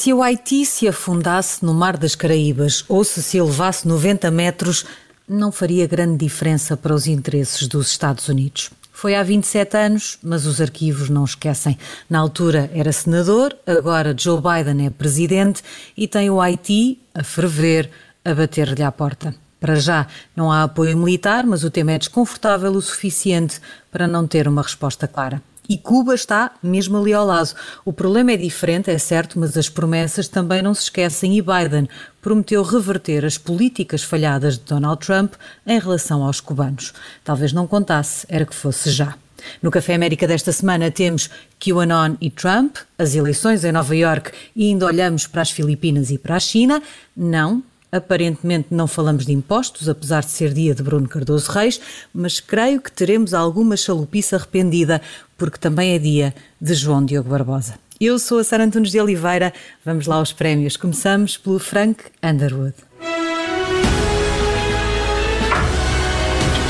Se o Haiti se afundasse no Mar das Caraíbas ou se se elevasse 90 metros, não faria grande diferença para os interesses dos Estados Unidos. Foi há 27 anos, mas os arquivos não esquecem. Na altura era senador, agora Joe Biden é presidente e tem o Haiti a ferver, a bater-lhe à porta. Para já não há apoio militar, mas o tema é desconfortável o suficiente para não ter uma resposta clara. E Cuba está mesmo ali ao lado. O problema é diferente, é certo, mas as promessas também não se esquecem e Biden prometeu reverter as políticas falhadas de Donald Trump em relação aos cubanos. Talvez não contasse, era que fosse já. No Café América desta semana temos QAnon e Trump, as eleições em Nova York e ainda olhamos para as Filipinas e para a China. Não, Aparentemente não falamos de impostos, apesar de ser dia de Bruno Cardoso Reis, mas creio que teremos alguma chalupice arrependida, porque também é dia de João Diogo Barbosa. Eu sou a Sara Antunes de Oliveira. Vamos lá aos prémios. Começamos pelo Frank Underwood.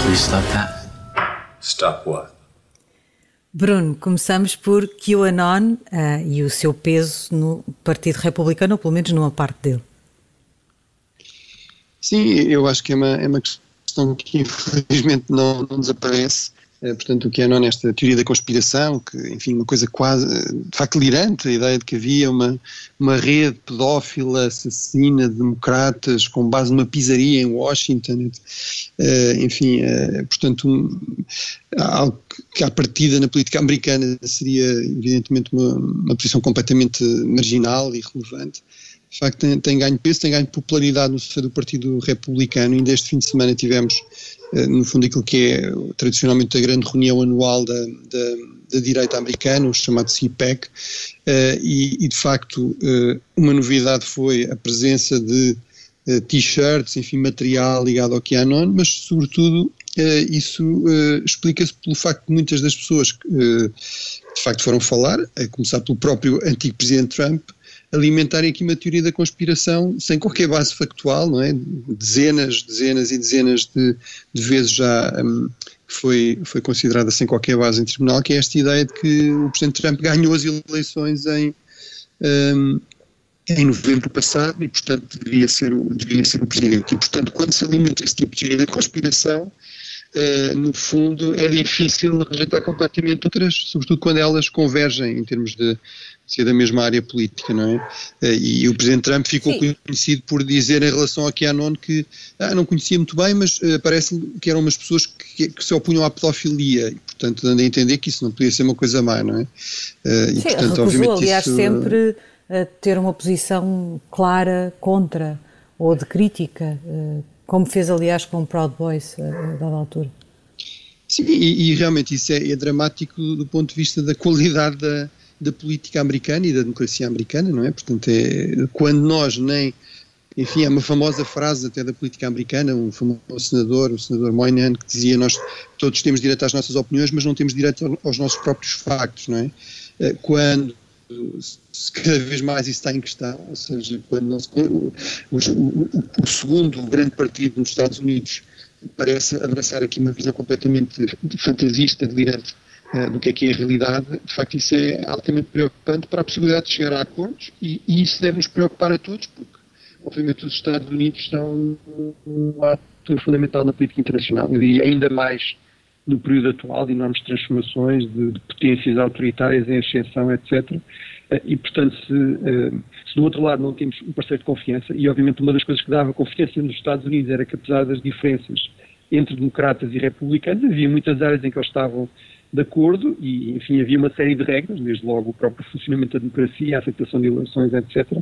Please stop that. Stop what? Bruno, começamos por QAnon uh, e o seu peso no Partido Republicano, ou pelo menos numa parte dele. Sim, eu acho que é uma, é uma questão que infelizmente não, não desaparece. É, portanto, o que é não nesta teoria da conspiração, que, enfim, uma coisa quase, de facto, delirante, a ideia de que havia uma, uma rede pedófila, assassina, de democratas, com base numa pizzaria em Washington, uh, enfim, uh, portanto, um, algo que à partida na política americana seria, evidentemente, uma, uma posição completamente marginal e irrelevante de facto tem, tem, ganho peso, tem ganho popularidade no seio do Partido Republicano. Ainda este fim de semana tivemos, eh, no fundo, aquilo que é tradicionalmente a grande reunião anual da, da, da direita americana, o chamado CPEC, eh, e, e, de facto eh, uma novidade foi a presença de t-shirts, enfim, material ligado ao QAnon, mas sobretudo isso explica-se pelo facto de muitas das pessoas que de facto foram falar, a começar pelo próprio antigo presidente Trump, alimentarem aqui uma teoria da conspiração sem qualquer base factual, não é? Dezenas, dezenas e dezenas de, de vezes já um, foi, foi considerada sem qualquer base em tribunal, que é esta ideia de que o Presidente Trump ganhou as eleições em, um, em novembro passado e, portanto, deveria ser, o, deveria ser o Presidente. E, portanto, quando se alimenta esse tipo de teoria da conspiração, Uh, no fundo, é difícil rejeitar completamente outras, sobretudo quando elas convergem em termos de, ser da mesma área política, não é? Eh, e o Presidente Trump ficou Sim. conhecido por dizer em relação a QAnon que ah, não conhecia muito bem, mas uh, parece que eram umas pessoas que, que, se opunham à pedofilia e, portanto, dando a entender que isso não podia ser uma coisa má, não é? Uh, e, Sim, portanto, recusou, obviamente, aliás, isso, sempre uh, ter uma posição clara contra ou de crítica, como fez, aliás, com Proud Boys, a dada altura. Sim, e, e realmente isso é, é dramático do ponto de vista da qualidade da da política americana e da democracia americana, não é? Portanto, é, quando nós nem. Enfim, é uma famosa frase até da política americana, um famoso senador, o senador Moynihan, que dizia: Nós todos temos direito às nossas opiniões, mas não temos direito aos nossos próprios factos, não é? Eh, quando cada vez mais isso está em questão, ou seja, quando nós, o, o, o, segundo grande partido nos Estados Unidos parece abraçar aqui uma visão completamente fantasista, delirante eh, do que é que é a realidade, de facto isso é altamente preocupante para a possibilidade de chegar a acordos e, e isso deve nos preocupar a todos, porque obviamente os Estados Unidos são um ator fundamental na política internacional e ainda mais no período atual de enormes transformações, de, de potências autoritárias em ascensão, etc. Eh, e, portanto, se, eh, se, do outro lado não temos um parceiro de confiança, e obviamente uma das coisas que dava confiança nos Estados Unidos era que, apesar das diferenças entre democratas e republicanos, havia muitas áreas em que eles estavam de acordo e, enfim, havia uma série de regras, desde logo o próprio funcionamento da democracia, a aceitação de eleições, etc.,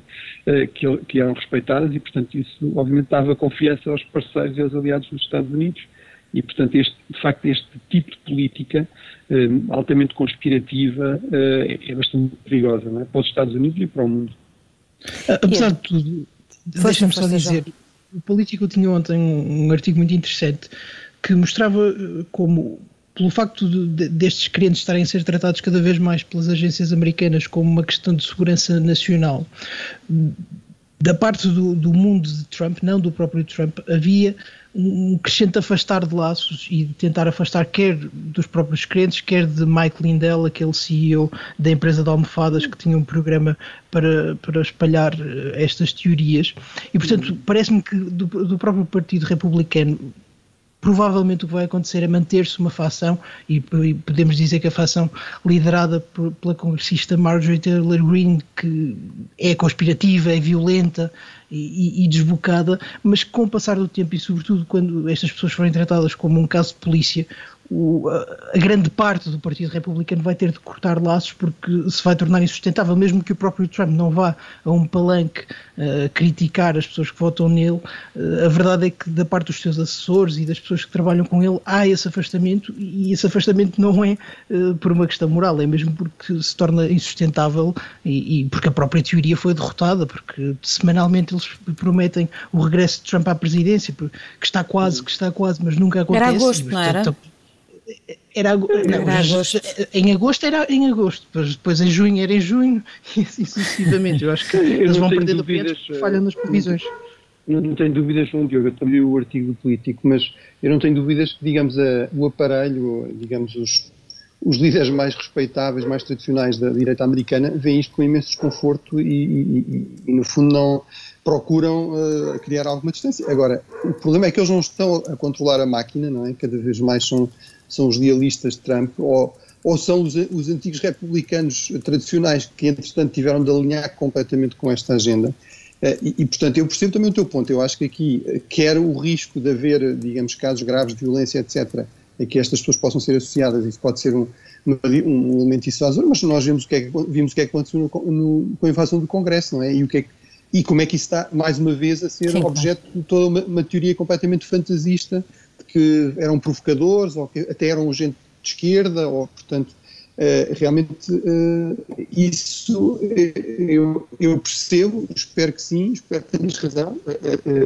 eh, que, que eram respeitadas e, portanto, isso obviamente dava confiança aos parceiros e aos aliados dos Estados Unidos e, portanto, este, de facto, este tipo de política eh, altamente conspirativa eh, é bastante perigosa não é? para os Estados Unidos e para o mundo. Apesar de tudo, deixa-me só dizer, o Político tinha ontem um, um artigo muito interessante que mostrava como pelo facto de, destes clientes estarem a ser tratados cada vez mais pelas agências americanas como uma questão de segurança nacional, da parte do, do, mundo de Trump, não do próprio Trump, havia um crescente afastar de laços e tentar afastar quer dos próprios clientes, quer de Mike Lindell, aquele CEO da empresa de almofadas que tinha um programa para, para espalhar eh, estas teorias. E, portanto, parece-me que do, do próprio Partido Republicano provavelmente o que vai acontecer é manter-se uma facção, e, e, podemos dizer que a facção liderada por, pela congressista Marjorie Taylor Greene, que é conspirativa, é violenta e, e, desbocada, mas com o passar do tempo e sobretudo quando estas pessoas forem tratadas como um caso de polícia, o, a grande parte do Partido Republicano vai ter de cortar laços porque se vai tornar insustentável, mesmo que o próprio Trump não vá a um palanque uh, criticar as pessoas que votam nele, uh, a verdade é que da parte dos seus assessores e das pessoas que trabalham com ele há esse afastamento e esse afastamento não é uh, por uma questão moral, é mesmo porque se torna insustentável e, e, porque a própria teoria foi derrotada, porque semanalmente eles prometem o regresso de Trump à presidência, que está quase, que está quase, mas nunca acontece. Era agosto, não era? Era, não, era agosto. Em agosto era em agosto, depois, depois em junho era em junho e assim sucessivamente. Eu acho que eles vão perder dúvidas, falham nas previsões. Não, não, tenho dúvidas, João Diogo, eu também o artigo político, mas eu não tenho dúvidas que, digamos, a, o aparelho, digamos, os, os líderes mais respeitáveis, mais tradicionais da direita americana, veem isto com imenso desconforto e, e, e, no fundo, não procuram uh, criar alguma distância. Agora, o problema é que eles não estão a controlar a máquina, não é? Cada vez mais são são os lealistas de Trump, ou, ou são os, os antigos republicanos tradicionais que, entretanto, tiveram de alinhar completamente com esta agenda. Eh, e, e, portanto, eu percebo também o teu ponto. Eu acho que aqui, eh, quer o risco de haver, digamos, casos graves de violência, etc., a que estas pessoas possam ser associadas, isso pode ser um, um elemento dissuasor, mas nós vimos o que é que, vimos o que, é que aconteceu no, no, com a invasão do Congresso, não é? E, o que é que, e como é que isso está, mais uma vez, a ser Sim, objeto de toda uma, uma teoria completamente fantasista que eram provocadores ou que até eram gente de esquerda, ou portanto, uh, realmente uh, isso uh, eu, eu, percebo, espero que sim, espero que tenhas razão,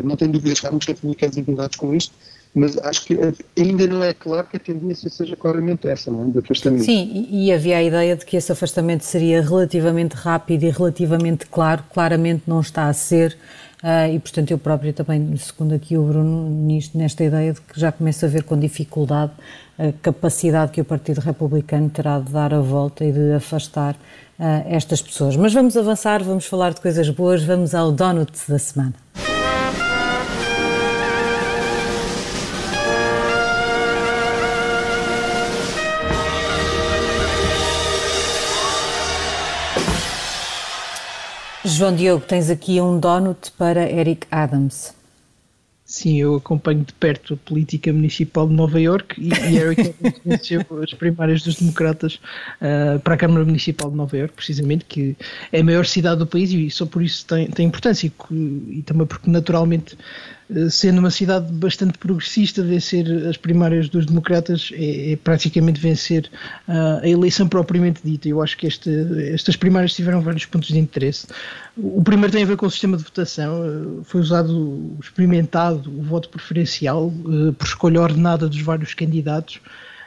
não tenho dúvidas que há muitos republicanos incomodados com isto, mas acho que ainda não é claro que a tendência seja claramente essa, não é? De afastamento. Sim, e havia a ideia de que esse afastamento seria relativamente rápido e relativamente claro, claramente não está a ser. Uh, e, portanto, eu próprio também, segundo aqui o Bruno, nisto, nesta ideia de que já começa a ver com dificuldade a capacidade que o Partido Republicano terá de dar a volta e de afastar uh, estas pessoas. Mas vamos avançar, vamos falar de coisas boas, vamos ao Donut da semana. João Diogo, tens aqui um donut para Eric Adams. Sim, eu acompanho de perto a política municipal de Nova York e, e Eric venceu as primárias dos democratas uh, para a Câmara Municipal de Nova York, precisamente, que é a maior cidade do país e só por isso tem, tem importância e, e também porque naturalmente sendo uma cidade bastante progressista, vencer as primárias dos democratas é, é praticamente vencer uh, a eleição propriamente dita. Eu acho que este, estas primárias tiveram vários pontos de interesse. O primeiro tem a ver com o sistema de votação. Uh, foi usado, experimentado o voto preferencial uh, por escolha ordenada dos vários candidatos.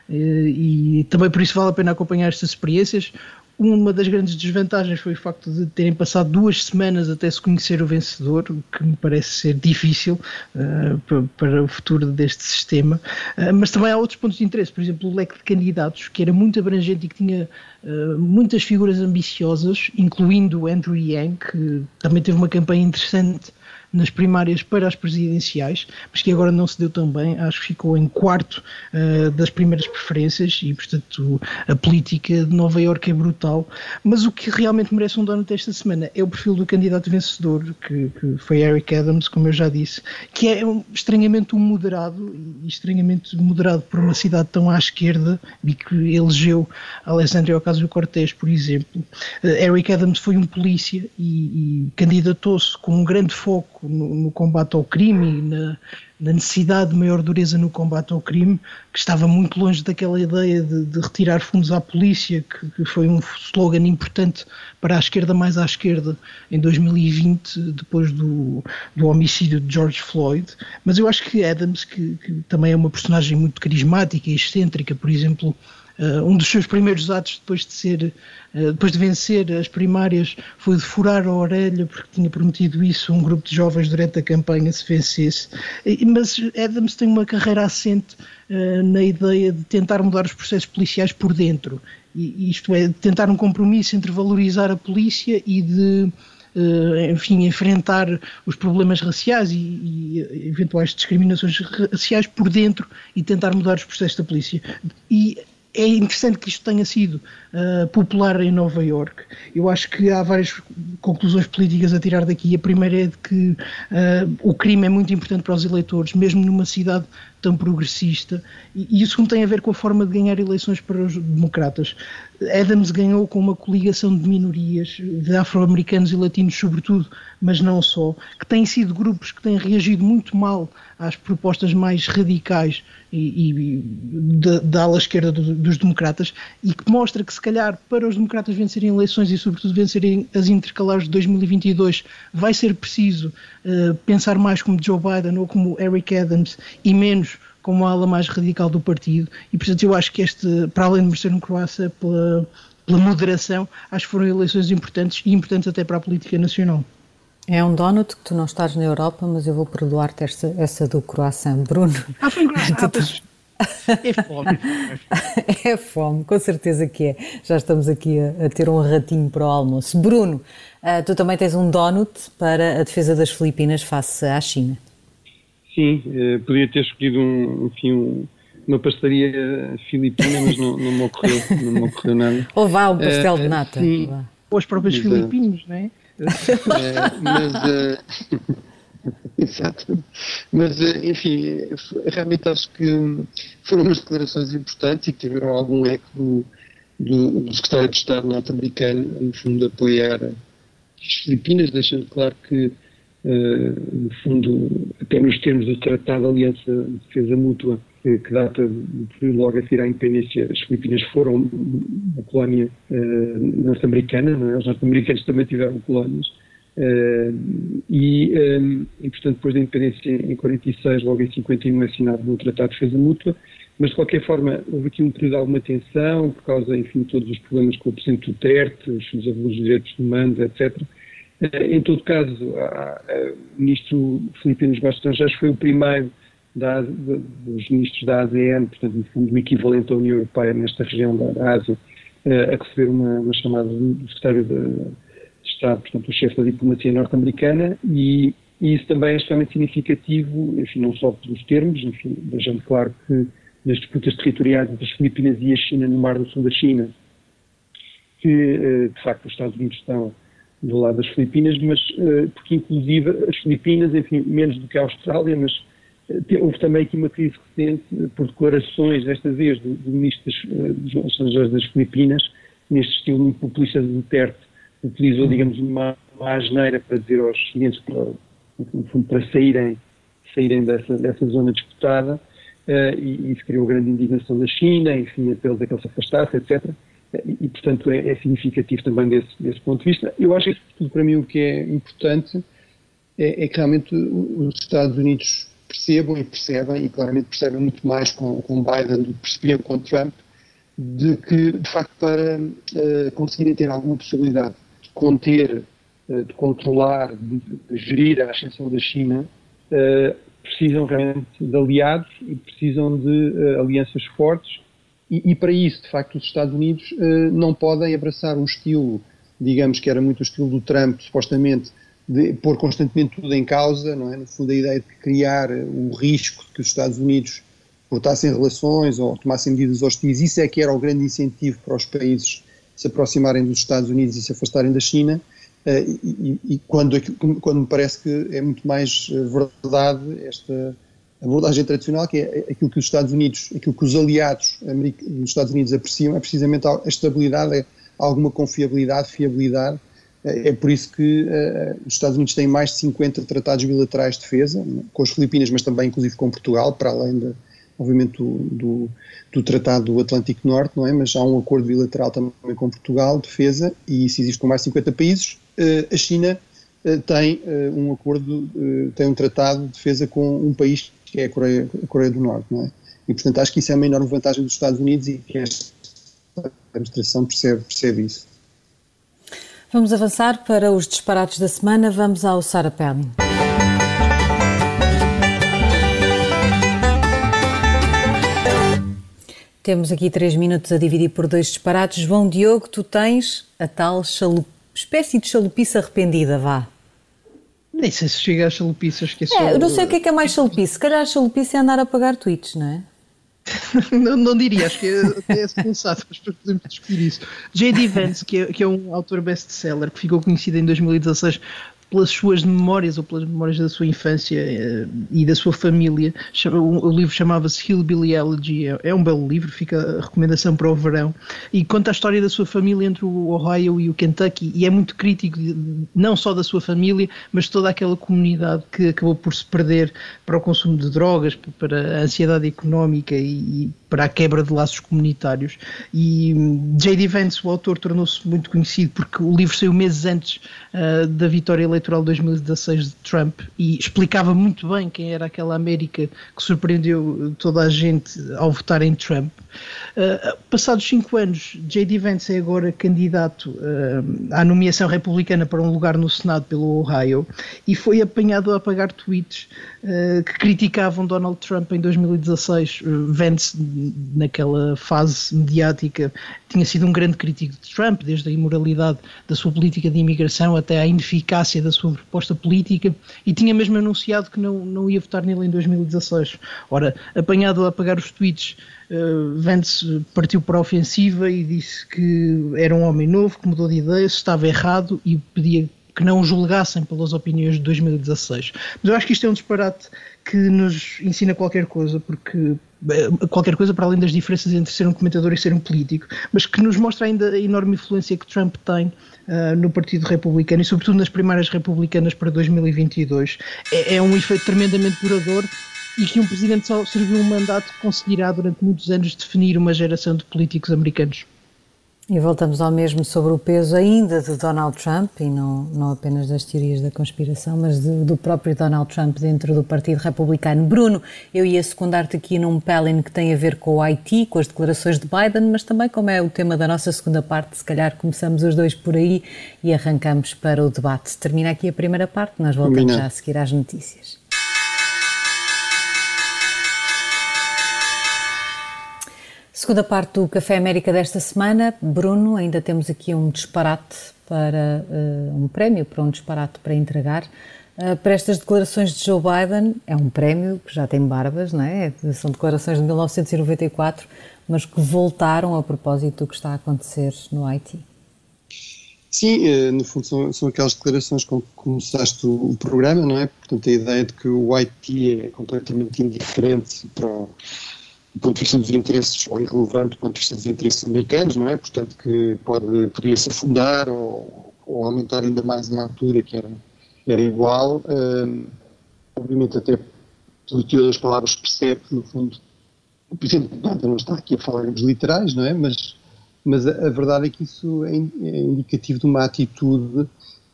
e também por isso vale a pena acompanhar estas experiências. Uma das grandes desvantagens foi o facto de terem passado duas semanas até se conhecer o vencedor, o que me parece ser difícil uh, para o futuro deste sistema. Uh, mas também há outros pontos de interesse, por exemplo, o leque de candidatos, que era muito abrangente e que tinha uh, muitas figuras ambiciosas, incluindo Andrew Yang, que também teve uma campanha interessante nas primárias para as presidenciais, mas que agora não se deu tão bem, acho que ficou em quarto uh, das primeiras preferências e, portanto, a política de Nova Iorque é brutal. Mas o que realmente merece um dono desta semana é o perfil do candidato vencedor, que, que foi Eric Adams, como eu já disse, que é um, estranhamente um moderado, e estranhamente moderado por uma cidade tão à esquerda e que elegeu Alexandria Ocasio-Cortez, por exemplo. Uh, Eric Adams foi um polícia e, e candidatou-se com um grande foco no, no combate ao crime na, na, necessidade de maior dureza no combate ao crime, que estava muito longe daquela ideia de, de retirar fundos à polícia, que, que, foi um slogan importante para a esquerda mais à esquerda em 2020, depois do, do homicídio de George Floyd. Mas eu acho que Adams, que, que também é uma personagem muito carismática e excêntrica, por exemplo, um dos seus primeiros atos depois de ser, uh, depois de vencer as primárias, foi de furar a orelha porque tinha prometido isso a um grupo de jovens durante a campanha se vencesse. Mas Adams tem uma carreira assente uh, na ideia de tentar mudar os processos policiais por dentro. Isto é, de tentar um compromisso entre valorizar a polícia e de enfim, enfrentar os problemas raciais e, e, eventuais discriminações raciais por dentro e tentar mudar os processos da polícia. E é interessante que isto tenha sido uh, popular em Nova York. Eu acho que há várias conclusões políticas a tirar daqui. A primeira é de que uh, o crime é muito importante para os eleitores, mesmo numa cidade tão progressista. E, isso tem a ver com a forma de ganhar eleições para os democratas. Adams ganhou com uma coligação de minorias, de afro-americanos e latinos sobretudo, mas não só, que têm sido grupos que têm reagido muito mal às propostas mais radicais e, e da, da, ala esquerda do, dos democratas e que mostra que se calhar para os democratas vencerem eleições e sobretudo vencerem as intercalares de 2022 vai ser preciso uh, pensar mais como Joe Biden ou como Eric Adams e menos como a ala mais radical do partido e portanto eu acho que este, para além de merecer um Croácia pela, pela moderação, acho que foram eleições importantes e importantes até para a política nacional. É um donut que tu não estás na Europa, mas eu vou perdoar-te essa, essa do croissant. Bruno. Ah, foi um croissant. É fome. é fome, com certeza que é. Já estamos aqui a, a ter um ratinho para o almoço. Bruno, uh, tu também tens um donut para a defesa das Filipinas face à China. Sim, uh, podia ter escolhido um, enfim, um, uma pastelaria filipina, mas não, não, me ocorreu, não me ocorreu nada. Ou vá, um pastel uh, de nata. Sim. Ou os próprios filipinos, não é? É, mas, uh, exato. Mas, uh, enfim, realmente acho que foram umas declarações importantes e que tiveram algum eco do, do, do secretário de Estado norte-americano, no fundo, apoiar as Filipinas, deixando claro que, no fundo, até nos termos do Tratado de Aliança de Defesa Mútua, que data logo a seguir à independência, as Filipinas foram uma colónia uh, norte-americana, é? os norte-americanos também tiveram colónias, uh, e, um, e, portanto, depois da independência em 46, logo em 51 é assinado um Tratado de Defesa Mútua, mas de qualquer forma houve aqui um período de alguma tensão, por causa, enfim, de todos os problemas com o Presidente Duterte, os seus abusos de direitos humanos, etc., eh, em todo caso, o ministro Filipe dos Negócios Estrangeiros foi o primeiro da, dos ministros da ASEAN, portanto, o equivalente à União Europeia nesta região da Ásia, eh, a receber uma, uma chamada do secretário de, de Estado, portanto, o chefe da diplomacia norte-americana, e, e, isso também é extremamente significativo, enfim, não só pelos termos, enfim, deixando claro que nas disputas territoriais entre as Filipinas e a China no Mar do Sul da China, que, eh, de facto, os Estados Unidos estão do lado das Filipinas, mas eh, porque, inclusive, as Filipinas, enfim, menos do que a Austrália, mas Houve também aqui uma crise recente por declarações, desta vez, do, do ministro eh, dos Estrangeiros das Filipinas, neste estilo muito populista de Duterte, utilizou, digamos, uma, uma asneira para dizer aos clientes para, para saírem, saírem dessa, dessa zona disputada, uh, e isso criou grande indignação da China, enfim, apelos a que ele se afastasse, etc. E, portanto, é, é, significativo também desse, desse ponto de vista. Eu acho que, para mim, o que é importante é, é que realmente os Estados Unidos percebam e percebem, e claramente percebem muito mais com, com Biden do que percebiam com Trump, de que, de facto, para uh, conseguirem ter alguma possibilidade de conter, uh, de controlar, de, de, gerir a ascensão da China, uh, precisam realmente de aliados e precisam de alianças fortes. E, e, para isso, de facto, os Estados Unidos não podem abraçar um estilo, digamos que era muito o estilo do Trump, supostamente, de pôr constantemente tudo em causa, não é? No fundo, a ideia de criar o risco de que os Estados Unidos cortassem relações ou tomassem medidas hostis, isso é que era o grande incentivo para os países se aproximarem dos Estados Unidos e se afastarem da China. Uh, e, e quando, quando me parece que é muito mais eh, verdade esta abordagem tradicional, que é aquilo que os Estados Unidos, aquilo que os aliados dos Estados Unidos apreciam, é precisamente a estabilidade, é alguma confiabilidade, fiabilidade é por isso que uh, os Estados Unidos têm mais de 50 tratados bilaterais de defesa, com as Filipinas, mas também inclusive com Portugal, para além, de, obviamente, do, do, do, Tratado do Atlântico Norte, não é? Mas há um acordo bilateral também com Portugal, de defesa, e isso existe com mais de 50 países. Uh, a China uh, tem um acordo, tem um tratado de defesa com um país que é a Coreia, a Coreia do Norte, não é? E, portanto, acho que isso é uma enorme vantagem dos Estados Unidos e que este a administração percebe, percebe isso. Vamos avançar para os disparates da semana. Vamos ao Sarah Palin. Temos aqui três minutos a dividir por dois disparates. João Diogo, tu tens a tal chalup... espécie de chalupice arrependida, vá. Nem sei se chega a chalupice, acho que é só... É, eu não sei o que é que é mais chalupice. Se calhar a chalupice é andar a pagar tweets, não é? não, não, diria, acho que é, é sensato, mas podemos discutir isso. J.D. Vance, que é, que é um autor best-seller que ficou conhecido em 2016 pelas suas memórias ou pelas memórias da sua infância uh, e da sua família. O, livro chamava-se Hillbilly Elegy, é, é, um belo livro, fica a recomendação para o verão, e conta a história da sua família entre o Ohio e o Kentucky, e é muito crítico não só da sua família, mas toda aquela comunidade que acabou por se perder para o consumo de drogas, para a ansiedade económica e para a quebra de laços comunitários. E hum, J.D. Vance, o autor, tornou-se muito conhecido porque o livro saiu meses antes uh, da vitória eleitoral de 2016 de Trump e explicava muito bem quem era aquela América que surpreendeu toda a gente ao votar em Trump. Uh, passados cinco anos, J.D. Vance é agora candidato uh, à nomeação republicana para um lugar no Senado pelo Ohio e foi apanhado a apagar tweets que criticavam Donald Trump em 2016. Vance naquela fase mediática, tinha sido um grande crítico de Trump, desde a imoralidade da sua política de imigração até à ineficácia da sua proposta política, e tinha mesmo anunciado que não, não ia votar nele em 2016. Ora, apanhado a apagar os tweets, uh, Vance partiu para a ofensiva e disse que era um homem novo, que mudou de ideia, estava errado e pedia que não o julgassem pelas opiniões de 2016. Mas eu acho que isto é um disparate que nos ensina qualquer coisa, porque eh, qualquer coisa para além das diferenças entre ser um comentador e ser um político, mas que nos mostra ainda a enorme influência que Trump tem uh, no Partido Republicano e sobretudo nas primárias republicanas para 2022. É, é um efeito tremendamente duradouro e que um presidente só serviu um mandato conseguirá durante muitos anos definir uma geração de políticos americanos. E voltamos ao mesmo sobre o peso ainda de Donald Trump, e não, não apenas das teorias da conspiração, mas de, do próprio Donald Trump dentro do Partido Republicano. Bruno, eu ia secundar-te aqui num pelin que tem a ver com o Haiti, com as declarações de Biden, mas também como é o tema da nossa segunda parte, se calhar começamos os dois por aí e arrancamos para o debate. Termina aqui a primeira parte, nós voltamos já a seguir às notícias. Segunda parte do Café América desta semana. Bruno, ainda temos aqui um disparate para uh, um prémio para um disparate para entregar. Uh, para estas declarações de Joe Biden, é um prémio que já tem barbas, não é? São declarações de 1994, mas que voltaram a propósito do que está a acontecer no Haiti. Sim, eh, no fundo são, são aquelas declarações com que começaste o, programa, não é? Portanto, a ideia de que o Haiti é completamente indiferente para do ponto de vista dos interesses, ou irrelevante do ponto de vista dos interesses americanos, não é? Portanto, que pode, poderia se afundar ou, ou aumentar ainda mais uma altura que era, era igual. Um, obviamente, até pelo teor das palavras percebe no fundo, o Presidente Biden não está aqui a falar em literais, não é? Mas, mas a, a verdade é que isso é, é, indicativo de uma atitude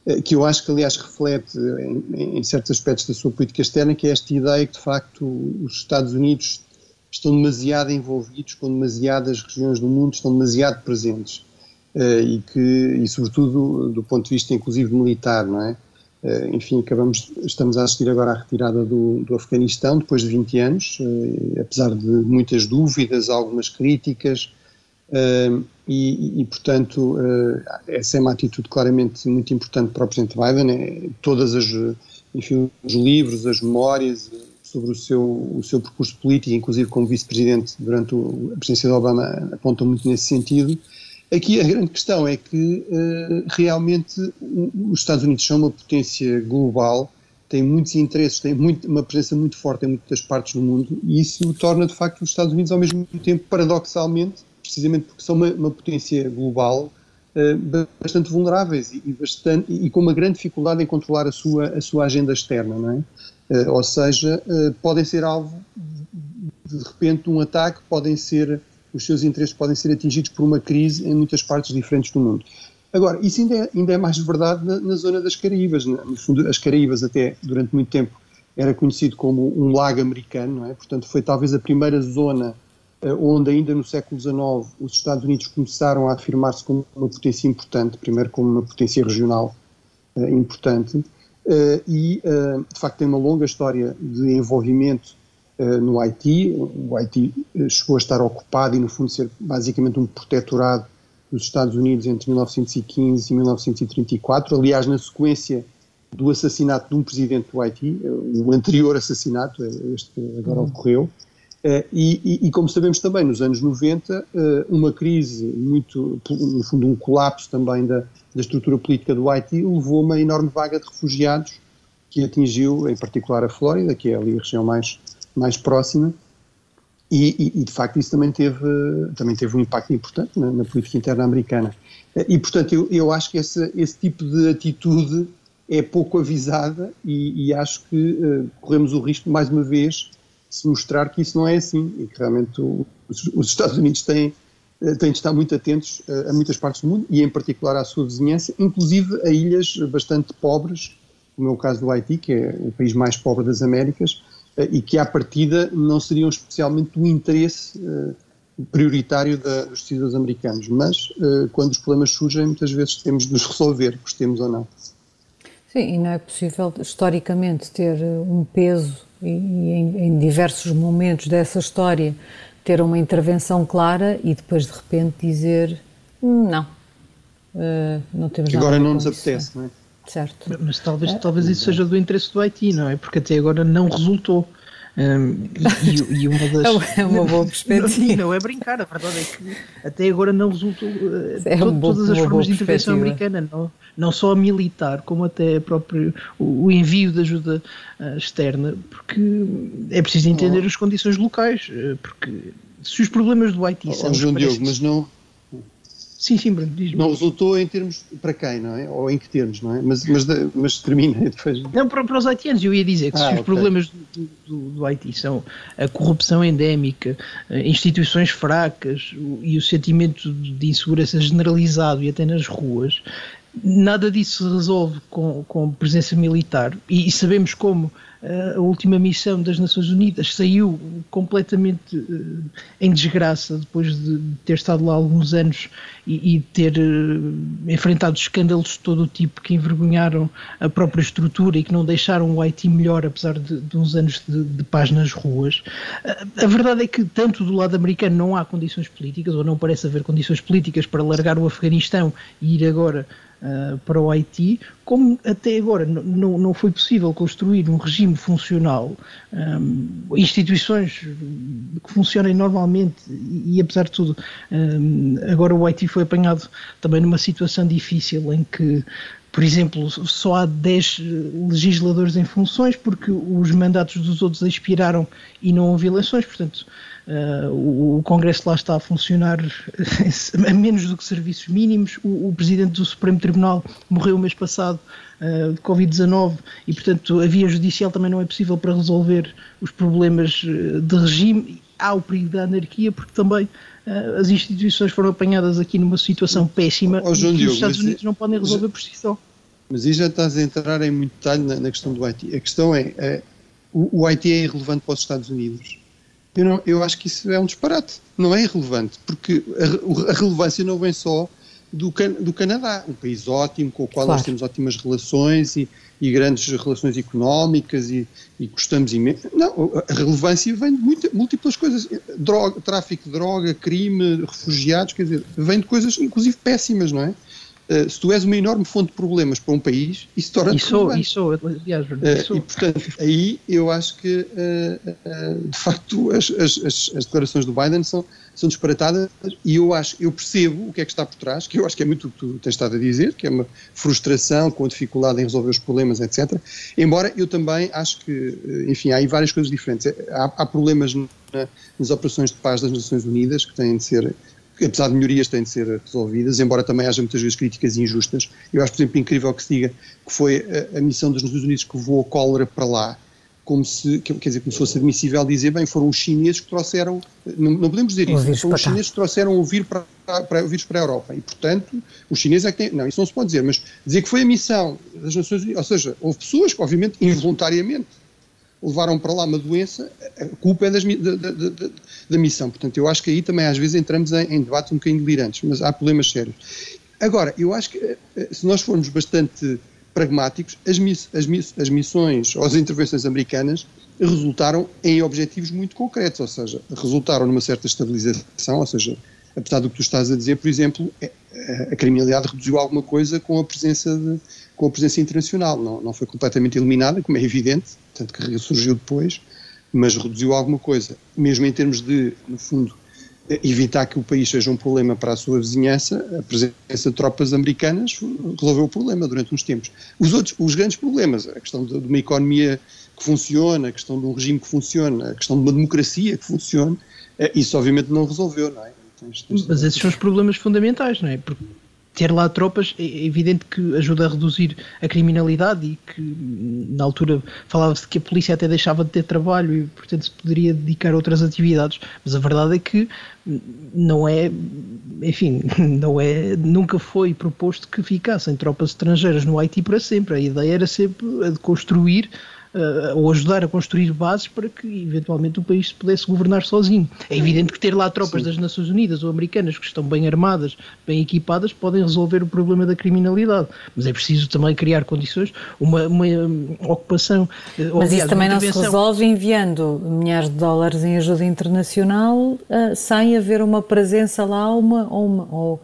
eh, que eu acho que, aliás, reflete em, em certos aspectos da sua política externa, que é esta ideia que, de facto, os Estados Unidos estão demasiado envolvidos com demasiadas regiões do mundo, estão demasiado presentes. Uh, e que, e sobretudo do ponto de vista inclusive militar, não é? Uh, enfim, acabamos, estamos a assistir agora à retirada do, do Afeganistão depois de 20 anos, uh, apesar de muitas dúvidas, algumas críticas, e, e, portanto, essa é uma atitude claramente muito importante para o Presidente Biden. Todas as, enfim, os livros, as memórias, sobre o seu, o seu percurso político, inclusive como vice-presidente durante a presidência de Obama, apontam muito nesse sentido. Aqui a grande questão é que uh, realmente os Estados Unidos são uma potência global, têm muitos interesses, têm muito, uma presença muito forte em muitas partes do mundo e isso torna de facto os Estados Unidos ao mesmo tempo, paradoxalmente, precisamente porque são uma, uma potência global, bastante vulneráveis e, bastante, e, com uma grande dificuldade em controlar a sua, a sua agenda externa, não é? Uh, ou seja, uh, podem ser alvo de, repente de um ataque, podem ser os seus interesses podem ser atingidos por uma crise em muitas partes diferentes do mundo. Agora, isso ainda é, ainda é mais verdade na, na, zona das Caraíbas. No fundo, as Caraíbas até durante muito tempo era conhecido como um lago americano, não é? Portanto, foi talvez a primeira zona onde ainda no século XIX os Estados Unidos começaram a afirmar-se como uma potência importante, primeiro como uma potência regional importante, e de facto tem uma longa história de envolvimento no Haiti. O Haiti chegou a estar ocupado e, no fundo, ser basicamente um protetorado dos Estados Unidos entre 1915 e 1934. Aliás, na sequência do assassinato de um presidente do Haiti, o anterior assassinato, este que agora ocorreu, e, e, e, como sabemos também, nos anos 90, uh, uma crise muito, no fundo, um colapso também da, da estrutura política do Haiti levou a uma enorme vaga de refugiados que atingiu, em particular, a Flórida, que é ali a região mais, mais próxima, e, e, de facto isso também teve, também teve um impacto importante na, na política interna americana. Uh, e, portanto, eu, eu acho que esse, esse tipo de atitude é pouco avisada e, e acho que corremos o risco, mais uma vez, se mostrar que isso não é assim e que realmente o, os, os, Estados Unidos têm, eh, têm de estar muito atentos a, a, muitas partes do mundo e em particular à sua vizinhança, inclusive a ilhas bastante pobres, como é o caso do Haiti, que é o país mais pobre das Américas eh, e que à partida não seriam especialmente do interesse eh, prioritário da, dos cidadãos americanos, mas quando os problemas surgem muitas vezes temos de nos resolver, gostemos ou não. Sim, e não é possível historicamente ter um peso e, em, em, diversos momentos dessa história ter uma intervenção clara e depois de repente dizer hum, não, uh, não temos Agora não nos apetece, não é? Certo. Mas talvez, talvez isso seja do interesse do Haiti, não é? Porque até agora não resultou. Um, e, e, uma das... É uma boa perspectiva. Não, não, é brincar, a verdade é que até agora não resultou uh, é to, todas as formas de intervenção americana, não, não só a militar, como até próprio o, o envio de ajuda uh, externa, porque é preciso entender oh. as condições locais, uh, porque se os problemas do Haiti oh, são. João Diogo, mas não, Sim, sim, Bruno, diz Não resultou em termos para quem, não é? Ou em que termos, não é? Mas, mas, mas termina depois. Não, para, para os haitianos, eu ia dizer que ah, se os okay. problemas do, do, do, Haiti são a corrupção endémica, eh, instituições fracas e o sentimento de insegurança generalizado e até nas ruas, nada disso se resolve com, com presença militar. E, e sabemos como a última missão das Nações Unidas saiu completamente uh, em desgraça depois de ter estado lá alguns anos e, ter uh, enfrentado escândalos de todo o tipo que envergonharam a própria estrutura e que não deixaram o Haiti melhor, apesar de, de uns anos de, de, paz nas ruas. A verdade é que, tanto do lado americano, não há condições políticas, ou não parece haver condições políticas para largar o Afeganistão e ir agora uh, para o Haiti, como até agora não, não foi possível construir um regime funcional, um, instituições que funcionem normalmente e, e apesar de tudo, um, agora o Haiti foi apanhado também numa situação difícil em que por exemplo, só há 10 legisladores em funções porque os mandatos dos outros expiraram e não houve eleições, portanto, Uh, o, o, Congresso lá está a funcionar a menos do que serviços mínimos. O, o Presidente do Supremo Tribunal morreu o mês passado uh, de Covid-19 e, portanto, a via judicial também não é possível para resolver os problemas ah, de regime. Há o perigo da anarquia, porque também uh, as instituições foram apanhadas aqui numa situação péssima oh, e que os Estados Unidos não podem resolver por si só. Mas aí já estás a entrar em muito detalhe na, na questão do Haiti. A questão é, é o, o Haiti é irrelevante para os Estados Unidos eu, não, eu acho que isso é um disparate. Não é irrelevante, porque a, a relevância não vem só do, do, Canadá, um país ótimo, com o qual claro. nós temos ótimas relações e, e grandes relações económicas e, e gostamos imenso. Não, a relevância vem de muita, múltiplas coisas. Droga, tráfico de droga, crime, refugiados, quer dizer, vem de coisas inclusive péssimas, não é? Eh, se tu és uma enorme fonte de problemas para um país, isso torna-te isso, isso, aliás, isso. Uh, e, portanto, aí eu acho que, uh, de facto, as, as, as, declarações do Biden são, são disparatadas e eu acho, eu percebo o que é que está por trás, que eu acho que é muito o que tu tens estado a dizer, que é uma frustração com a dificuldade em resolver os problemas, etc. Embora eu também acho que, enfim, há aí várias coisas diferentes. Há, há problemas na, nas operações de paz das Nações Unidas que têm de ser apesar de melhorias têm de ser resolvidas, embora também haja muitas vezes críticas injustas. Eu acho, por exemplo, incrível que se diga que foi a, a missão dos Estados Unidos que levou a cólera para lá, como se, quer dizer, como se fosse admissível dizer, bem, foram os chineses que trouxeram, não, não podemos dizer isso, foram os chineses que trouxeram o vírus para, para, o vírus para a Europa, e portanto, os chineses é que têm, não, isso não se pode dizer, mas dizer que foi a missão das Nações Unidas, ou seja, houve pessoas que obviamente involuntariamente levaram para lá uma doença, a culpa é das, da, da, da, da, missão. Portanto, eu acho que aí também às vezes entramos em, em debates um bocadinho delirantes, mas há problemas sérios. Agora, eu acho que eh, eh, se nós formos bastante pragmáticos, as, miss, as, miss, as missões ou as intervenções americanas resultaram em objetivos muito concretos, ou seja, resultaram numa certa estabilização, ou seja, apesar do que tu estás a dizer, por exemplo, é, a criminalidade reduziu alguma coisa com a presença, de, com a presença internacional, não, não foi completamente eliminada, como é evidente, tanto que ressurgiu depois, mas reduziu alguma coisa, mesmo em termos de, no fundo, evitar que o país seja um problema para a sua vizinhança, a presença de tropas americanas resolveu o problema durante uns tempos. Os outros, os grandes problemas, a questão de, uma economia que funciona, a questão de um regime que funciona, a questão de uma democracia que funcione, eh, isso obviamente não resolveu, não é? Mas esses são os problemas fundamentais, não é? Porque ter lá tropas é evidente que ajuda a reduzir a criminalidade e que na altura falava-se que a polícia até deixava de ter trabalho e portanto se poderia dedicar a outras atividades, mas a verdade é que não é, enfim, não é, nunca foi proposto que ficassem tropas estrangeiras no Haiti para sempre. A ideia era sempre a de construir uh, ou ajudar a construir bases para que eventualmente o país se pudesse governar sozinho. É evidente que ter lá tropas Sim. das Nações Unidas ou americanas que estão bem armadas, bem equipadas, podem resolver o problema da criminalidade, mas é preciso também criar condições, uma, uma ocupação. Eh, mas aliás, isso também não se resolve enviando milhares de dólares em ajuda internacional uh, sem haver uma presença lá uma, ou uma ou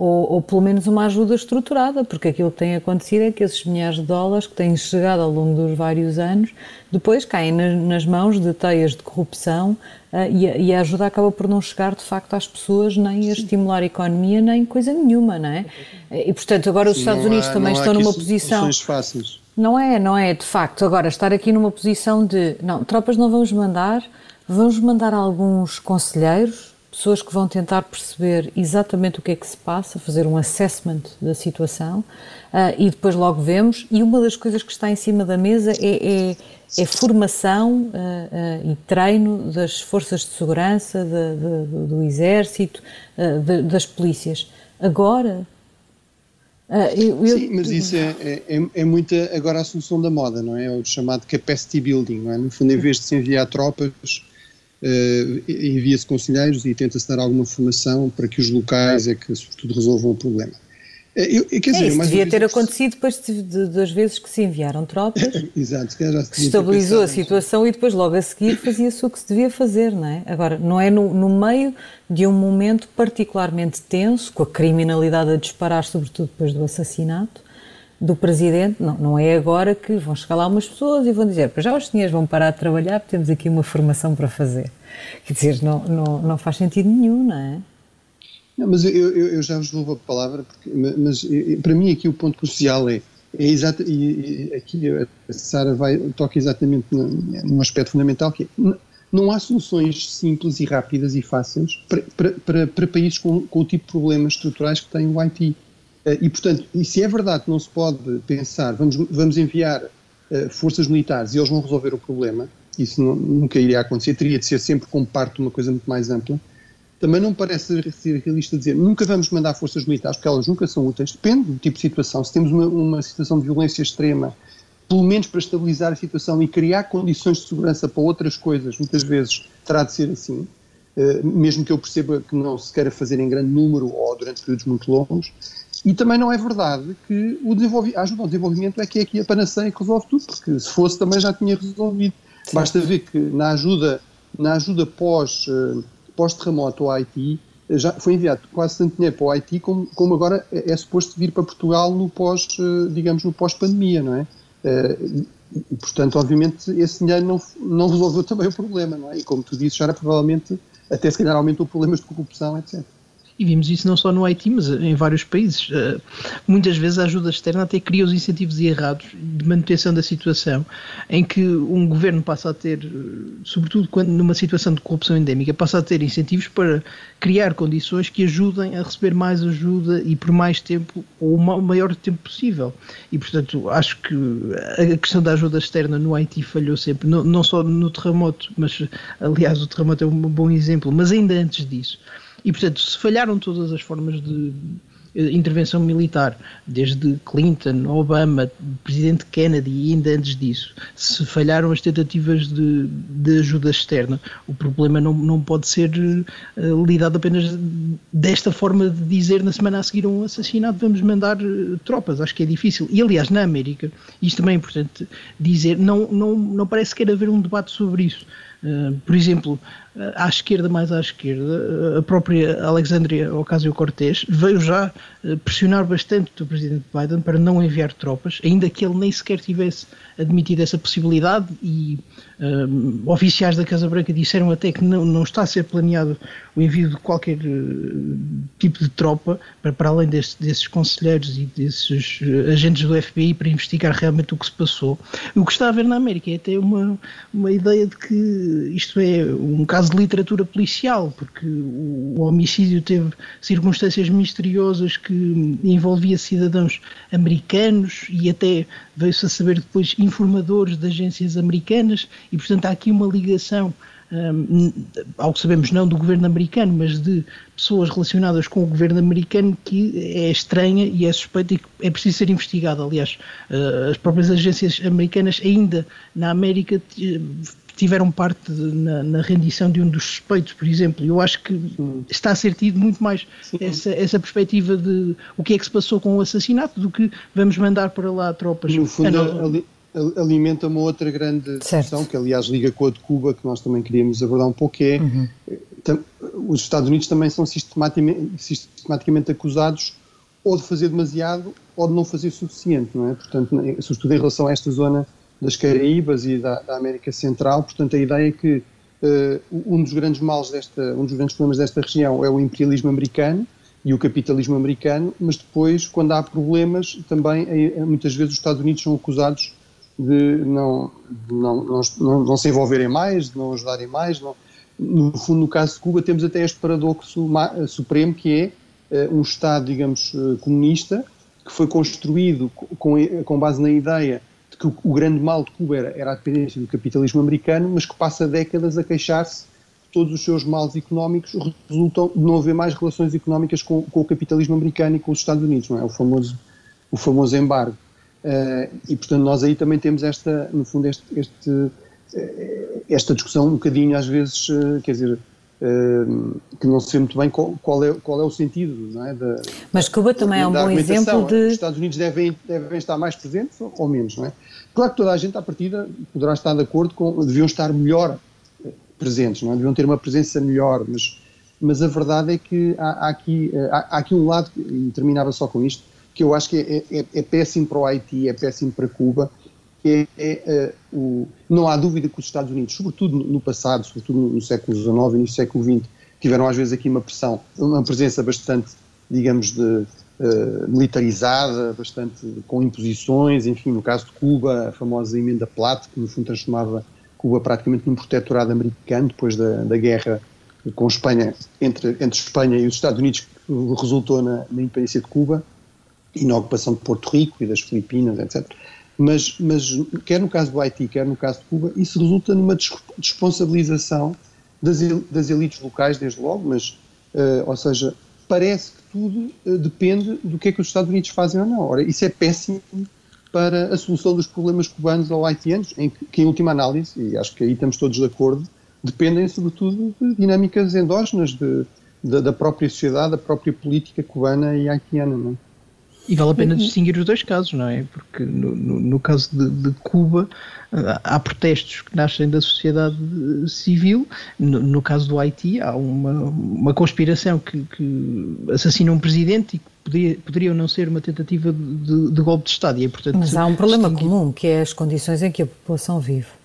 ou, ou, pelo menos uma ajuda estruturada, porque aquilo que tem acontecido é que esses milhares de dólares que têm chegado ao longo dos vários anos, depois caem na, nas mãos de teias de corrupção uh, e, a, e, a, ajuda acaba por não chegar de facto às pessoas, nem a estimular a economia, nem coisa nenhuma, não é? E portanto, agora os Sim, Estados Unidos há, também estão numa posição. Fáceis. Não é, não é, de facto. Agora, estar aqui numa posição de. Não, tropas não vamos mandar, vamos mandar alguns conselheiros pessoas que vão tentar perceber exatamente o que é que se passa, fazer um assessment da situação uh, e depois logo vemos. E uma das coisas que está em cima da mesa é, é, é formação uh, uh, e treino das forças de segurança, de, de, do exército, de, das polícias. Agora. Eu, eu... Sim, mas isso é, é, é, é muita agora a solução da moda, não é? é? O chamado capacity building, não é? No fundo, em vez de se enviar tropas uh, envia-se conselheiros e tenta-se dar alguma formação para que os locais é que, sobretudo, resolvam o problema. Eh, eu, eu, quer é, dizer, isso devia ter acontecido depois de, de, das vezes que se enviaram tropas, Exato, já se estabilizou a situação e depois logo a seguir fazia-se o que se devia fazer, não é? Agora, não é no, no, meio de um momento particularmente tenso, com a criminalidade a disparar, sobretudo depois do assassinato do Presidente, não, não é agora que vão chegar lá umas pessoas e vão dizer, já os senhores vão parar de trabalhar porque temos aqui uma formação para fazer. Quer dizer, não, não, não faz sentido nenhum, não é? Não, mas eu, eu, eu já vos devolvo a palavra, porque, mas para mim aqui o ponto crucial é, é exato, e aqui a Sara vai, toca exatamente num aspecto fundamental que é, não há soluções simples e rápidas e fáceis para, para, para, para países com, com, o tipo de problemas estruturais que tem o Haiti. Eh, e, portanto, e se é verdade que não se pode pensar, vamos, vamos enviar uh, forças militares e eles vão resolver o problema, isso não, nunca iria acontecer, teria de ser sempre como parte de uma coisa muito mais ampla. Também não parece ser realista dizer nunca vamos mandar forças militares, porque elas nunca são úteis, depende do tipo de situação. Se temos uma, uma situação de violência extrema, pelo menos para estabilizar a situação e criar condições de segurança para outras coisas, muitas vezes terá de ser assim, uh, mesmo que eu perceba que não se queira fazer em grande número ou durante períodos muito longos. E também não é verdade que o a ajuda ao desenvolvimento é que é aqui a panaceia que resolve tudo, porque se fosse também já tinha resolvido. Sim. Basta ver que na ajuda, na ajuda pós, uh, pós-terremoto ao Haiti, já foi enviado quase tanto dinheiro para o Haiti como, como agora é, é, suposto vir para Portugal no pós, uh, digamos, no pós-pandemia, não é? Uh, e, portanto, obviamente, esse dinheiro não, não resolveu também o problema, não é? E como tu disse, já era provavelmente, até se calhar aumentou problemas de corrupção, etc. E vimos isso não só no Haiti, mas em vários países. Uh, muitas vezes a ajuda externa até cria os incentivos errados de manutenção da situação, em que um governo passa a ter, sobretudo quando numa situação de corrupção endémica, passa a ter incentivos para criar condições que ajudem a receber mais ajuda e por mais tempo, ou o maior tempo possível. E, portanto, acho que a questão da ajuda externa no Haiti falhou sempre, não, não só no terremoto, mas, aliás, o terremoto é um bom exemplo, mas ainda antes disso. E, portanto, se falharam todas as formas de, intervenção militar, desde Clinton, Obama, presidente Kennedy e ainda antes disso, se falharam as tentativas de, de ajuda externa, o problema não, não pode ser uh, lidado apenas desta forma de dizer na semana a seguir um assassinato vamos mandar uh, tropas, acho que é difícil. E aliás, na América, isto também é importante dizer, não, não, não parece que haver um debate sobre isso. Uh, por exemplo, à esquerda, mais à esquerda, a própria Alexandria Ocasio-Cortez veio já eh, pressionar bastante o presidente Biden para não enviar tropas, ainda que ele nem sequer tivesse admitido essa possibilidade e um, oficiais da Casa Branca disseram até que não, não está a ser planeado o envio de qualquer uh, tipo de tropa para, para além desse, desses conselheiros e desses agentes do FBI para investigar realmente o que se passou. O que está a ver na América é até uma, uma ideia de que isto é um caso de literatura policial, porque o, o homicídio teve circunstâncias misteriosas que envolvia cidadãos americanos e até veio-se a saber depois informadores de agências americanas e, portanto, há aqui uma ligação, um, ao que sabemos, não do governo americano, mas de pessoas relacionadas com o governo americano que é estranha e é suspeita e é preciso ser investigada. Aliás, uh, as próprias agências americanas, ainda na América, tiveram parte de, na, na, rendição de um dos suspeitos, por exemplo. Eu acho que está a ser tido muito mais essa, essa perspectiva de o que é que se passou com o assassinato do que vamos mandar para lá tropas. No fundo, ali, alimenta uma outra grande discussão, que aliás liga com a de Cuba, que nós também queríamos abordar um pouco, que é uhum. os Estados Unidos também são sistematicamente, sistematicamente acusados ou de fazer demasiado ou de não fazer o suficiente, não é? Portanto, sobretudo em relação a esta zona das Caraíbas e da, da, América Central. Portanto, a ideia é que uh, um dos grandes males desta, um dos grandes problemas desta região é o imperialismo americano e o capitalismo americano, mas depois, quando há problemas, também é, muitas vezes os Estados Unidos são acusados de não, de não, não, não, não, se envolverem mais, de não ajudarem mais. Não. No fundo, no caso de Cuba, temos até este paradoxo supremo que é uh, um Estado, digamos, uh, comunista, que foi construído com, com base na ideia que o, o, grande mal de Cuba era, era, a dependência do capitalismo americano, mas que passa décadas a queixar-se que todos os seus males económicos resultam de não haver mais relações económicas com, com, o capitalismo americano e com os Estados Unidos, não é? O famoso, o famoso embargo. Uh, e, portanto, nós aí também temos esta, no fundo, este, este, eh, esta discussão um bocadinho, às vezes, uh, quer dizer, que não se vê muito bem qual, é, qual é o sentido, não é? Da, Mas Cuba também é um bom exemplo de. Os Estados Unidos devem, devem estar mais presentes ou menos, não é? Claro que toda a gente, à partida, poderá estar de acordo com. deviam estar melhor eh, presentes, não é? Deviam ter uma presença melhor, mas, mas a verdade é que há, há aqui, eh, há, há, aqui um lado, e terminava só com isto, que eu acho que é, é, é péssimo para o Haiti, é péssimo para Cuba, que é, uh, o, não há dúvida que os Estados Unidos, sobretudo no passado, sobretudo no século XIX e no século XX, tiveram às vezes aqui uma pressão, uma presença bastante, digamos, de, uh, militarizada, bastante com imposições, enfim, no caso de Cuba, a famosa emenda Platt, que no fundo transformava Cuba praticamente num protetorado americano depois da, da guerra com Espanha, entre, entre Espanha e os Estados Unidos, que resultou na, na independência de Cuba e na ocupação de Porto Rico e das Filipinas, etc. Mas, mas quer no caso do Haiti, quer no caso de Cuba, isso resulta numa responsabilização das, das elites locais, desde logo, mas, uh, ou seja, parece que tudo uh, depende do que é que os Estados Unidos fazem ou não. Ora, isso é péssimo para a solução dos problemas cubanos ou haitianos, em que, que, em última análise, e acho que aí estamos todos de acordo, dependem sobretudo de dinâmicas endógenas de, de, da própria sociedade, da própria política cubana e haitiana. Não é? E vale a pena uhum. distinguir os dois casos, não é? Porque no, no, no caso de, de, Cuba há protestos que nascem da sociedade civil, no, no caso do Haiti há uma, uma conspiração que, que assassina um presidente e que poderia, poderia não ser uma tentativa de, de golpe de Estado. E é, portanto, Mas há um problema distinguir... comum, que é as condições em que a população vive.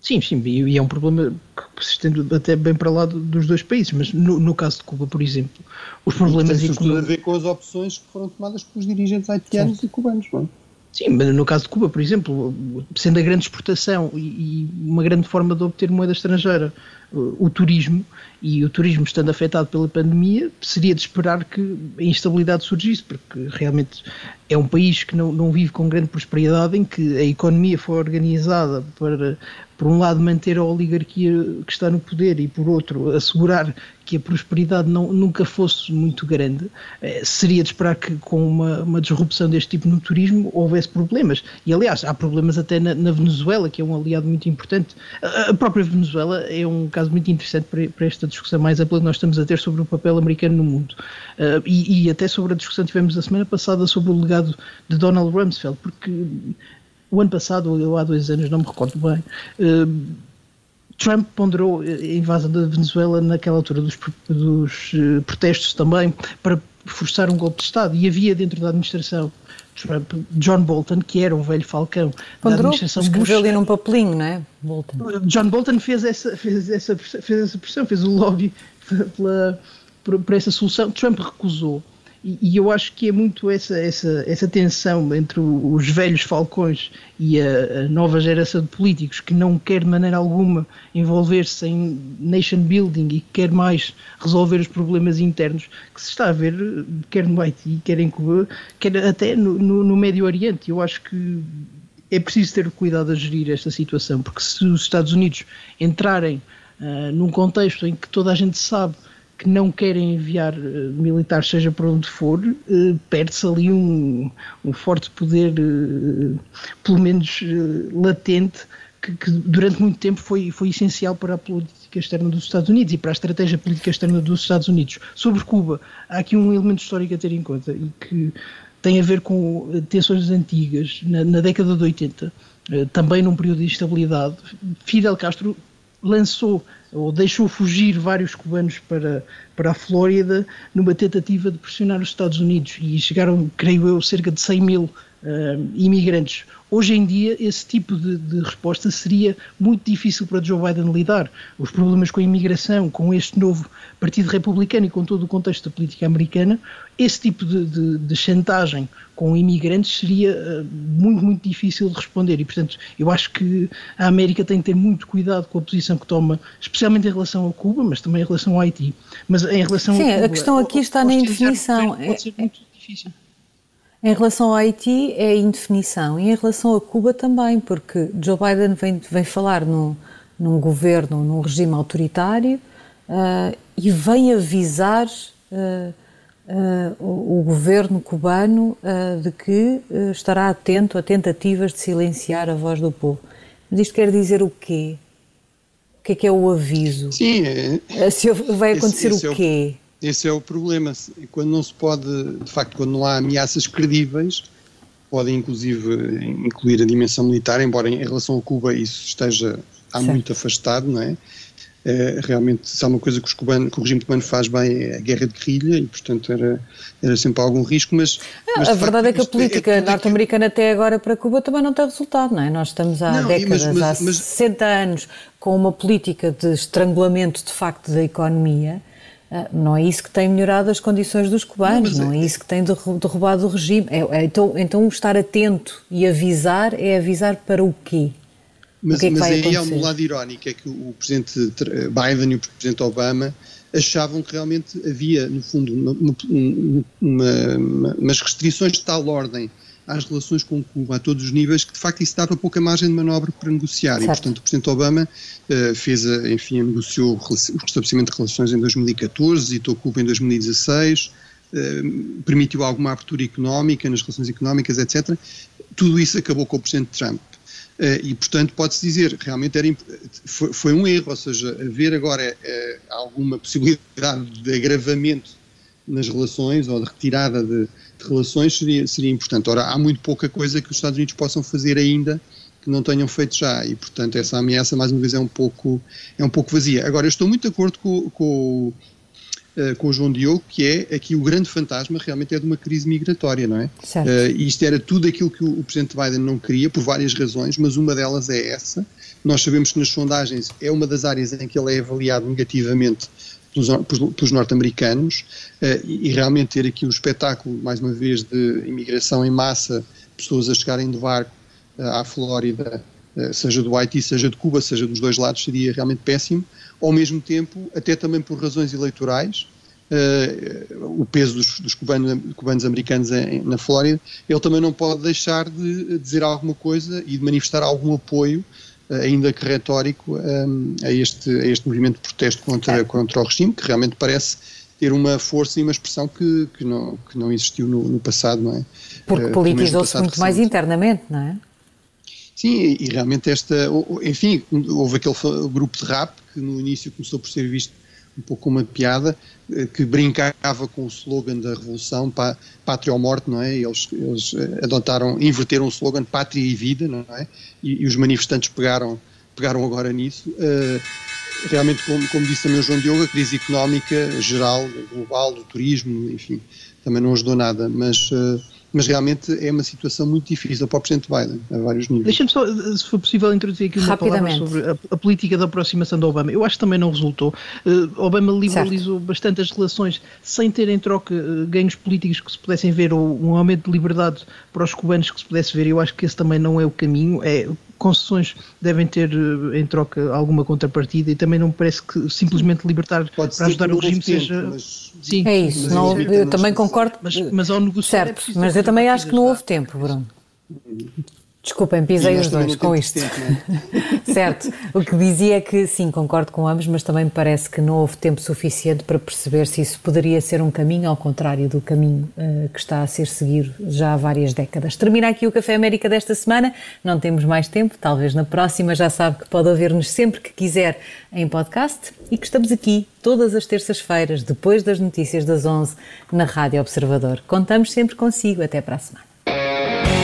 Sim, sim, e é um problema que se estende até bem para lá dos dois países, mas no, no caso de Cuba, por exemplo, os problemas económicos... Tem a ver com as opções que foram tomadas pelos dirigentes haitianos e cubanos, não é? Sim, mas no caso de Cuba, por exemplo, sendo a grande exportação e, e uma grande forma de obter moeda estrangeira o turismo e o turismo estando afetado pela pandemia, seria de esperar que a instabilidade surgisse, porque realmente é um país que não, não vive com grande prosperidade, em que a economia foi organizada para, por um lado, manter a oligarquia que está no poder e, por outro, assegurar que a prosperidade não, nunca fosse muito grande. Eh, seria de esperar que, com uma, uma, disrupção deste tipo no turismo, houvesse problemas. E, aliás, há problemas até na, na Venezuela, que é um aliado muito importante. A, própria Venezuela é um caso muito interessante para, para esta discussão mais ampla que nós estamos a ter sobre o papel americano no mundo. Uh, e, e, até sobre a discussão que tivemos a semana passada sobre o legado de Donald Rumsfeld, porque o ano passado, ou há dois anos, não me recordo bem, uh, Trump ponderou a invasão da Venezuela naquela altura dos, dos uh, protestos também para forçar um golpe de Estado e havia dentro da administração Trump, John Bolton, que era um velho falcão ponderou, da administração Bush. ali num papelinho, não é? Bolton. John Bolton fez essa, fez essa, fez essa pressão, fez o lobby pela, por, por essa solução. Trump recusou. E, eu acho que é muito essa, essa, essa tensão entre os velhos falcões e a, a, nova geração de políticos que não quer de maneira alguma envolver-se em nation building e quer mais resolver os problemas internos que se está a ver quer no Haiti, quer em Cuba, quer até no, no, no Médio Oriente. Eu acho que é preciso ter cuidado a gerir esta situação, porque se os Estados Unidos entrarem uh, num contexto em que toda a gente sabe que não querem enviar uh, militares, seja para onde for, uh, perde-se ali um, um, forte poder, uh, pelo menos latente, que, que, durante muito tempo foi, foi essencial para a política externa dos Estados Unidos e para a estratégia política externa dos Estados Unidos. Sobre Cuba, há aqui um elemento histórico a ter em conta e que tem a ver com tensões antigas, na, na década de 80, também num período de instabilidade. Fidel Castro lançou ou deixou fugir vários cubanos para, para a Flórida numa tentativa de pressionar os Estados Unidos e chegaram, creio eu, cerca de 100 mil uh, imigrantes. Hoje em dia, esse tipo de, de, resposta seria muito difícil para Joe Biden lidar. Os problemas com a imigração, com este novo Partido Republicano e com todo o contexto da política americana, esse tipo de, de, de chantagem com imigrantes seria uh, muito, muito difícil de responder. E, portanto, eu acho que a América tem que ter muito cuidado com a posição que toma, especialmente em relação a Cuba, mas também em relação ao Haiti. Mas em relação Sim, a Cuba, a questão aqui está na indefinição. Pode ser muito difícil. Em relação ao Haiti é indefinição e em relação a Cuba também, porque Joe Biden vem, vem falar no, num governo, num regime autoritário uh, e vem avisar uh, uh, o, o, governo cubano de que estará atento a tentativas de silenciar a voz do povo. Mas isto quer dizer o quê? O que é que é o aviso? Sim, é, Se vai acontecer o quê? É o esse é o problema. Quando não se pode, de facto, quando não há ameaças credíveis, podem inclusive incluir a dimensão militar, embora em relação a Cuba isso esteja há certo. muito afastado, não é? é? realmente, se há uma coisa que, cubano, que, o regime cubano faz bem é a guerra de guerrilha e, portanto, era, era sempre algum risco, mas... mas a verdade facto, é que a política é norte-americana até agora para Cuba também não tem resultado, não é? Nós estamos há não, décadas, mas, mas, há mas, 60 anos, com uma política de estrangulamento, de facto, da economia ah, não é isso que tem melhorado as condições dos cubanos, não, não é, é, isso que tem derrubado o regime. É, é, então, então, estar atento e avisar é avisar para o quê? Mas, o que é que mas aí há um lado irónico, é que o presidente Biden e o presidente Obama achavam que realmente havia, no fundo, uma, uma, uma, umas restrições de tal ordem às relações com Cuba a todos os níveis, que de facto isso dava pouca margem de manobra para negociar. Certo. E, portanto, o Presidente Obama uh, fez, a, enfim, negociou o restabelecimento de relações em 2014, visitou Cuba em 2016, uh, eh, permitiu alguma abertura económica nas relações económicas, etc. Tudo isso acabou com o Presidente Trump. Uh, e, portanto, pode-se dizer, realmente era, foi, foi, um erro, ou seja, haver agora alguma possibilidade de agravamento nas relações ou de retirada de relações seria, seria importante. Ora, há muito pouca coisa que os Estados Unidos possam fazer ainda que não tenham feito já e, portanto, essa ameaça, mais uma vez, é um pouco, é um pouco vazia. Agora, eu estou muito de acordo com, com, uh, com o João Diogo, que é aqui o grande fantasma realmente é de uma crise migratória, não é? Certo. Uh, isto era tudo aquilo que o, o Presidente Biden não queria, por várias razões, mas uma delas é essa. Nós sabemos que nas sondagens é uma das áreas em que ele é avaliado negativamente pelos, pelos norte-americanos uh, e, e, realmente ter aqui um espetáculo, mais uma vez, de imigração em massa, pessoas a chegarem de barco uh, à Flórida seja do Haiti, seja de Cuba, seja dos dois lados, seria realmente péssimo. Ao mesmo tempo, até também por razões eleitorais, uh, o peso dos, dos cubanos, cubanos, americanos em, na Flórida, ele também não pode deixar de dizer alguma coisa e de manifestar algum apoio, ainda que retórico, um, a, este, a este movimento de protesto contra, contra o regime, que realmente parece ter uma força e uma expressão que, que, não, que não existiu no, no passado, não é? Porque uh, politizou-se muito recente. mais internamente, não é? Sim, e realmente esta, enfim, houve aquele grupo de rap que no início começou por ser visto um pouco uma piada, eh, que brincava com o slogan da Revolução, Pátria ou Morte, não é? Eles, eles eh, adotaram, inverteram o slogan Pátria e Vida, não é? E, e os manifestantes pegaram, pegaram agora nisso. Uh, realmente, como, como, disse também o João Diogo, a crise económica geral, global, do turismo, enfim, também não ajudou nada, mas... Uh, mas realmente é uma situação muito difícil para o Presidente Biden, a vários níveis. Deixa-me só, se for possível, introduzir aqui uma palavra sobre a, a, política da aproximação de Obama. Eu acho que também não resultou. Uh, Obama liberalizou certo. bastante as relações sem ter em troca uh, ganhos políticos que se pudessem ver ou um aumento de liberdade para os cubanos que se pudesse ver. Eu acho que esse também não é o caminho. É concessões devem ter eh, em troca alguma contrapartida e também não me parece que simplesmente libertar Pode para ajudar o regime tempo, seja. Mas... Sim, é isso, não, eu também concordo. Mas, mas ao negociar. Certo, é mas eu também acho que não houve tempo, Bruno. Desculpem, pisei os dois com isto. Tempo, é? certo. O que dizia é que sim, concordo com ambos, mas também me parece que não houve tempo suficiente para perceber se isso poderia ser um caminho ao contrário do caminho uh, que está a ser seguido já há várias décadas. Termina aqui o Café América desta semana. Não temos mais tempo, talvez na próxima já sabe que pode ouvir-nos sempre que quiser em podcast e que estamos aqui todas as terças-feiras, depois das notícias das 11, na Rádio Observador. Contamos sempre consigo. Até para a semana.